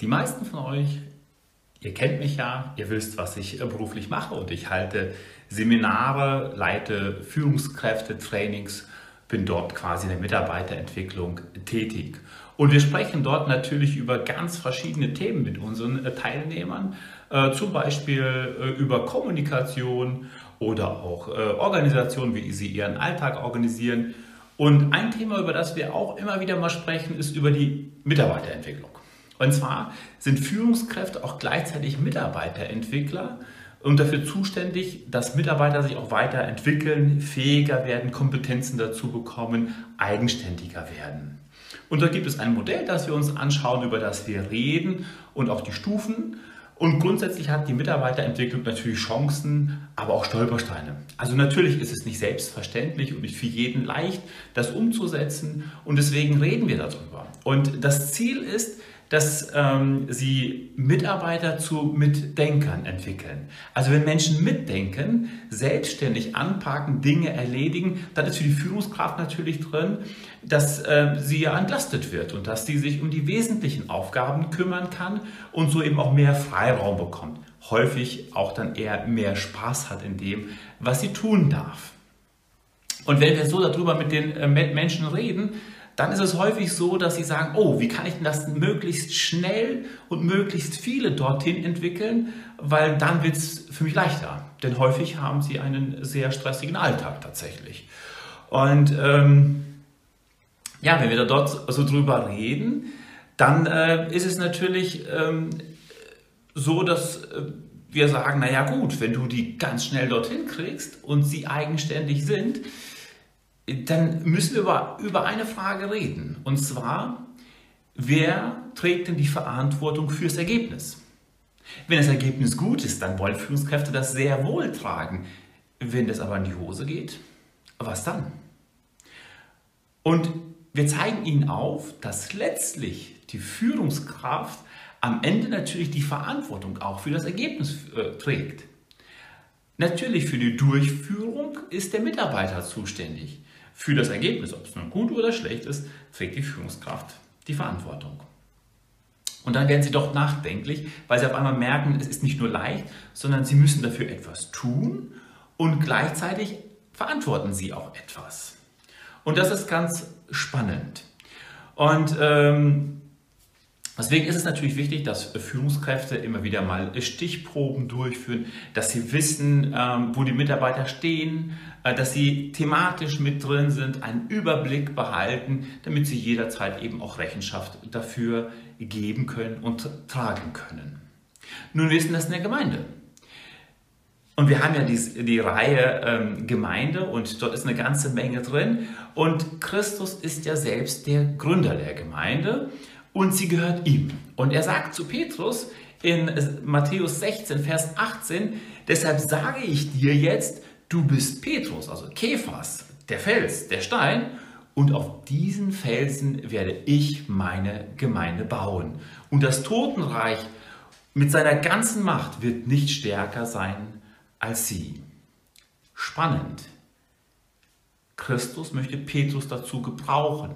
Die meisten von euch, ihr kennt mich ja, ihr wisst, was ich beruflich mache und ich halte Seminare, leite Führungskräfte, Trainings, bin dort quasi in der Mitarbeiterentwicklung tätig. Und wir sprechen dort natürlich über ganz verschiedene Themen mit unseren Teilnehmern, äh, zum Beispiel äh, über Kommunikation oder auch äh, Organisation, wie sie ihren Alltag organisieren. Und ein Thema, über das wir auch immer wieder mal sprechen, ist über die Mitarbeiterentwicklung. Und zwar sind Führungskräfte auch gleichzeitig Mitarbeiterentwickler und dafür zuständig, dass Mitarbeiter sich auch weiterentwickeln, fähiger werden, Kompetenzen dazu bekommen, eigenständiger werden. Und da gibt es ein Modell, das wir uns anschauen, über das wir reden und auch die Stufen. Und grundsätzlich hat die Mitarbeiterentwicklung natürlich Chancen, aber auch Stolpersteine. Also natürlich ist es nicht selbstverständlich und nicht für jeden leicht, das umzusetzen. Und deswegen reden wir darüber. Und das Ziel ist, dass ähm, sie Mitarbeiter zu Mitdenkern entwickeln. Also wenn Menschen mitdenken, selbstständig anpacken, Dinge erledigen, dann ist für die Führungskraft natürlich drin, dass äh, sie ja entlastet wird und dass sie sich um die wesentlichen Aufgaben kümmern kann und so eben auch mehr Freiraum bekommt. Häufig auch dann eher mehr Spaß hat in dem, was sie tun darf. Und wenn wir so darüber mit den äh, Menschen reden, dann ist es häufig so, dass sie sagen, oh, wie kann ich denn das möglichst schnell und möglichst viele dorthin entwickeln, weil dann wird es für mich leichter. Denn häufig haben sie einen sehr stressigen Alltag tatsächlich. Und ähm, ja, wenn wir da dort so drüber reden, dann äh, ist es natürlich ähm, so, dass äh, wir sagen, naja gut, wenn du die ganz schnell dorthin kriegst und sie eigenständig sind, dann müssen wir über, über eine Frage reden. Und zwar, wer trägt denn die Verantwortung fürs Ergebnis? Wenn das Ergebnis gut ist, dann wollen Führungskräfte das sehr wohl tragen. Wenn das aber in die Hose geht, was dann? Und wir zeigen Ihnen auf, dass letztlich die Führungskraft am Ende natürlich die Verantwortung auch für das Ergebnis äh, trägt. Natürlich für die Durchführung ist der Mitarbeiter zuständig. Für das Ergebnis, ob es nun gut oder schlecht ist, trägt die Führungskraft die Verantwortung. Und dann werden sie doch nachdenklich, weil sie auf einmal merken, es ist nicht nur leicht, sondern sie müssen dafür etwas tun und gleichzeitig verantworten sie auch etwas. Und das ist ganz spannend. Und ähm, Deswegen ist es natürlich wichtig, dass Führungskräfte immer wieder mal Stichproben durchführen, dass sie wissen, ähm, wo die Mitarbeiter stehen, äh, dass sie thematisch mit drin sind, einen Überblick behalten, damit sie jederzeit eben auch Rechenschaft dafür geben können und tragen können. Nun wissen das in der Gemeinde. Und wir haben ja die, die Reihe ähm, Gemeinde und dort ist eine ganze Menge drin. Und Christus ist ja selbst der Gründer der Gemeinde und sie gehört ihm. Und er sagt zu Petrus in Matthäus 16, Vers 18, deshalb sage ich dir jetzt, du bist Petrus, also Kephas, der Fels, der Stein, und auf diesen Felsen werde ich meine Gemeinde bauen. Und das Totenreich mit seiner ganzen Macht wird nicht stärker sein als sie. Spannend. Christus möchte Petrus dazu gebrauchen.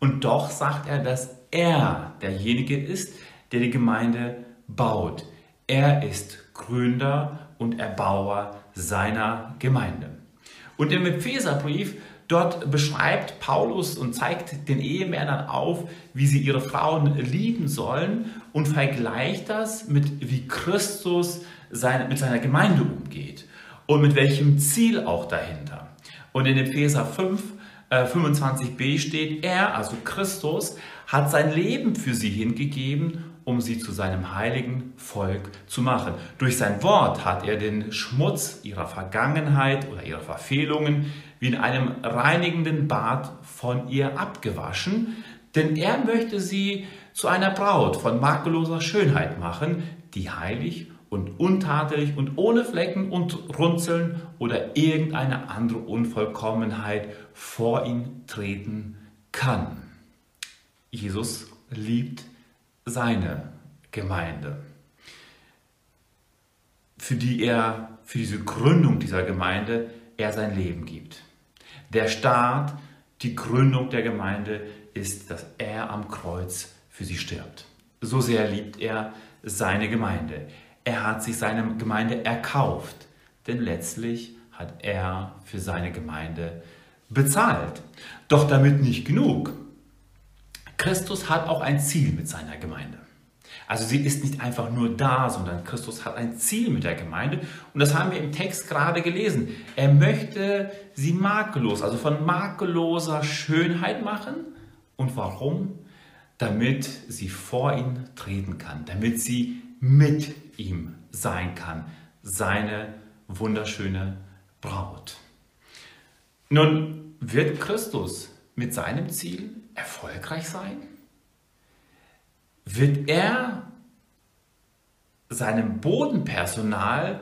Und doch sagt er, dass er derjenige ist, der die Gemeinde baut. Er ist Gründer und Erbauer seiner Gemeinde. Und im Epheserbrief, dort beschreibt Paulus und zeigt den Ehemännern auf, wie sie ihre Frauen lieben sollen und vergleicht das mit wie Christus seine, mit seiner Gemeinde umgeht und mit welchem Ziel auch dahinter. Und in Epheser 5 25b äh, steht, er, also Christus, hat sein Leben für sie hingegeben, um sie zu seinem heiligen Volk zu machen. Durch sein Wort hat er den Schmutz ihrer Vergangenheit oder ihrer Verfehlungen wie in einem reinigenden Bad von ihr abgewaschen, denn er möchte sie zu einer Braut von makelloser Schönheit machen, die heilig und untadelig und ohne Flecken und Runzeln oder irgendeine andere Unvollkommenheit vor ihn treten kann. Jesus liebt seine Gemeinde, für die er, für diese Gründung dieser Gemeinde, er sein Leben gibt. Der Start, die Gründung der Gemeinde ist, dass er am Kreuz für sie stirbt. so sehr liebt er seine Gemeinde. Er hat sich seine Gemeinde erkauft, denn letztlich hat er für seine Gemeinde bezahlt. Doch damit nicht genug. Christus hat auch ein Ziel mit seiner Gemeinde. Also sie ist nicht einfach nur da, sondern Christus hat ein Ziel mit der Gemeinde. Und das haben wir im Text gerade gelesen. Er möchte sie makellos, also von makelloser Schönheit machen. Und warum? Damit sie vor ihn treten kann, damit sie mit ihm sein kann, seine wunderschöne Braut. Nun wird Christus mit seinem Ziel erfolgreich sein? wird er seinem Bodenpersonal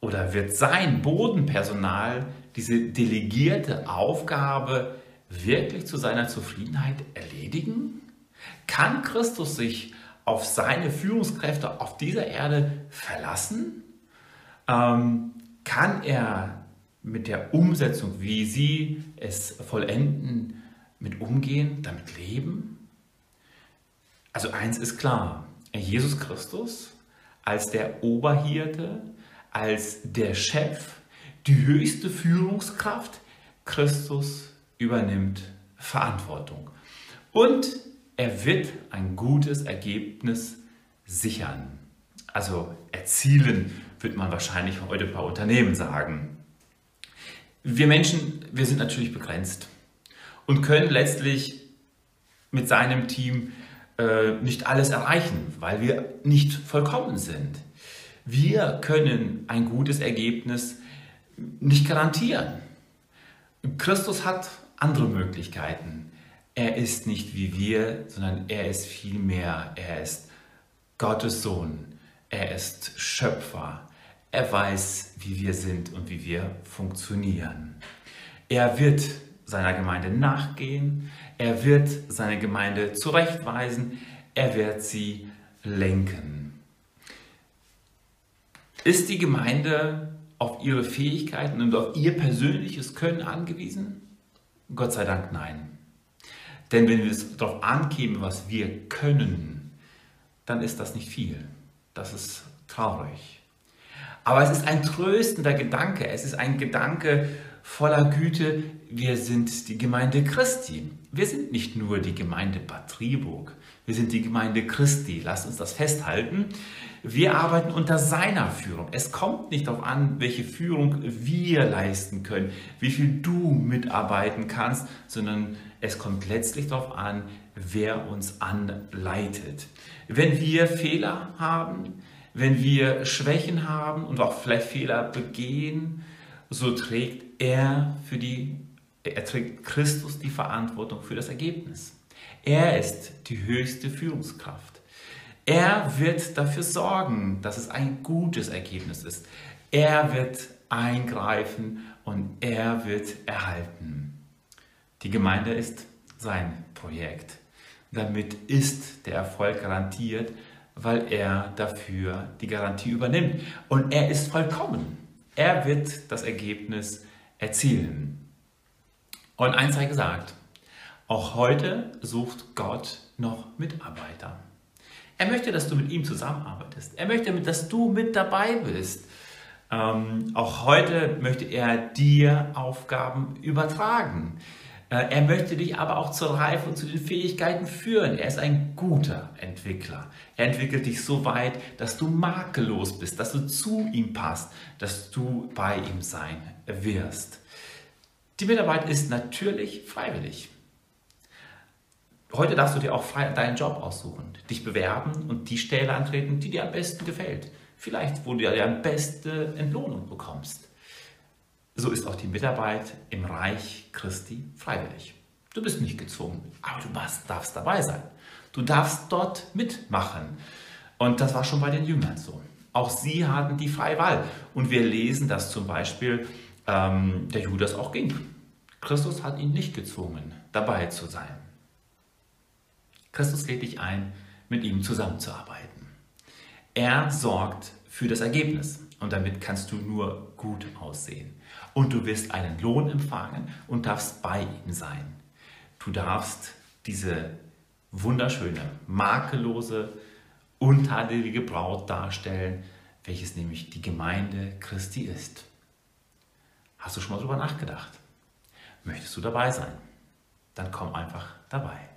oder wird sein Bodenpersonal diese delegierte Aufgabe wirklich zu seiner Zufriedenheit erledigen? Kann Christus sich auf seine Führungskräfte auf dieser Erde verlassen? Ähm, kann er mit der Umsetzung, wie sie es vollenden, mit umgehen, damit leben? Also eins ist klar, Jesus Christus als der Oberhirte, als der Chef, die höchste Führungskraft, Christus übernimmt Verantwortung. Und er wird ein gutes Ergebnis sichern. Also erzielen, wird man wahrscheinlich heute bei Unternehmen sagen. Wir Menschen, wir sind natürlich begrenzt und können letztlich mit seinem Team äh, nicht alles erreichen, weil wir nicht vollkommen sind. Wir können ein gutes Ergebnis nicht garantieren. Christus hat andere Möglichkeiten. Er ist nicht wie wir, sondern er ist viel mehr. Er ist Gottes Sohn. Er ist Schöpfer. Er weiß, wie wir sind und wie wir funktionieren. Er wird seiner Gemeinde nachgehen. Er wird seine Gemeinde zurechtweisen, er wird sie lenken. Ist die Gemeinde auf ihre Fähigkeiten und auf ihr persönliches Können angewiesen? Gott sei Dank nein. Denn wenn wir es darauf ankämen, was wir können, dann ist das nicht viel. Das ist traurig. Aber es ist ein tröstender Gedanke. Es ist ein Gedanke voller Güte, wir sind die Gemeinde Christi. Wir sind nicht nur die Gemeinde Bad Triburg, wir sind die Gemeinde Christi. Lasst uns das festhalten. Wir arbeiten unter seiner Führung. Es kommt nicht darauf an, welche Führung wir leisten können, wie viel du mitarbeiten kannst, sondern es kommt letztlich darauf an, wer uns anleitet. Wenn wir Fehler haben, wenn wir Schwächen haben und auch vielleicht Fehler begehen, so trägt er für die, er trägt Christus die Verantwortung für das Ergebnis. Er ist die höchste Führungskraft. Er wird dafür sorgen, dass es ein gutes Ergebnis ist. Er wird eingreifen und er wird erhalten. Die Gemeinde ist sein Projekt. Damit ist der Erfolg garantiert, weil er dafür die Garantie übernimmt. Und er ist vollkommen. Er wird das Ergebnis erzielen. Und eins sei gesagt, auch heute sucht Gott noch Mitarbeiter. Er möchte, dass du mit ihm zusammenarbeitest. Er möchte, dass du mit dabei bist. Ähm, auch heute möchte er dir Aufgaben übertragen. Äh, er möchte dich aber auch zur Reife und zu den Fähigkeiten führen. Er ist ein guter Entwickler. Er entwickelt dich so weit, dass du makellos bist, dass du zu ihm passt, dass du bei ihm sein wirst. Die Mitarbeit ist natürlich freiwillig. Heute darfst du dir auch frei deinen Job aussuchen, dich bewerben und die Stelle antreten, die dir am besten gefällt. Vielleicht, wo du die am beste Entlohnung bekommst. So ist auch die Mitarbeit im Reich Christi freiwillig. Du bist nicht gezwungen, aber du darfst dabei sein. Du darfst dort mitmachen. Und das war schon bei den Jüngern so. Auch sie hatten die freie Wahl. Und wir lesen, dass zum Beispiel ähm, der Judas auch ging. Christus hat ihn nicht gezwungen, dabei zu sein. Christus lädt dich ein, mit ihm zusammenzuarbeiten. Er sorgt für das Ergebnis und damit kannst du nur gut aussehen und du wirst einen Lohn empfangen und darfst bei ihm sein. Du darfst diese wunderschöne, makellose, untadelige Braut darstellen, welches nämlich die Gemeinde Christi ist. Hast du schon mal darüber nachgedacht? Möchtest du dabei sein? Dann komm einfach dabei.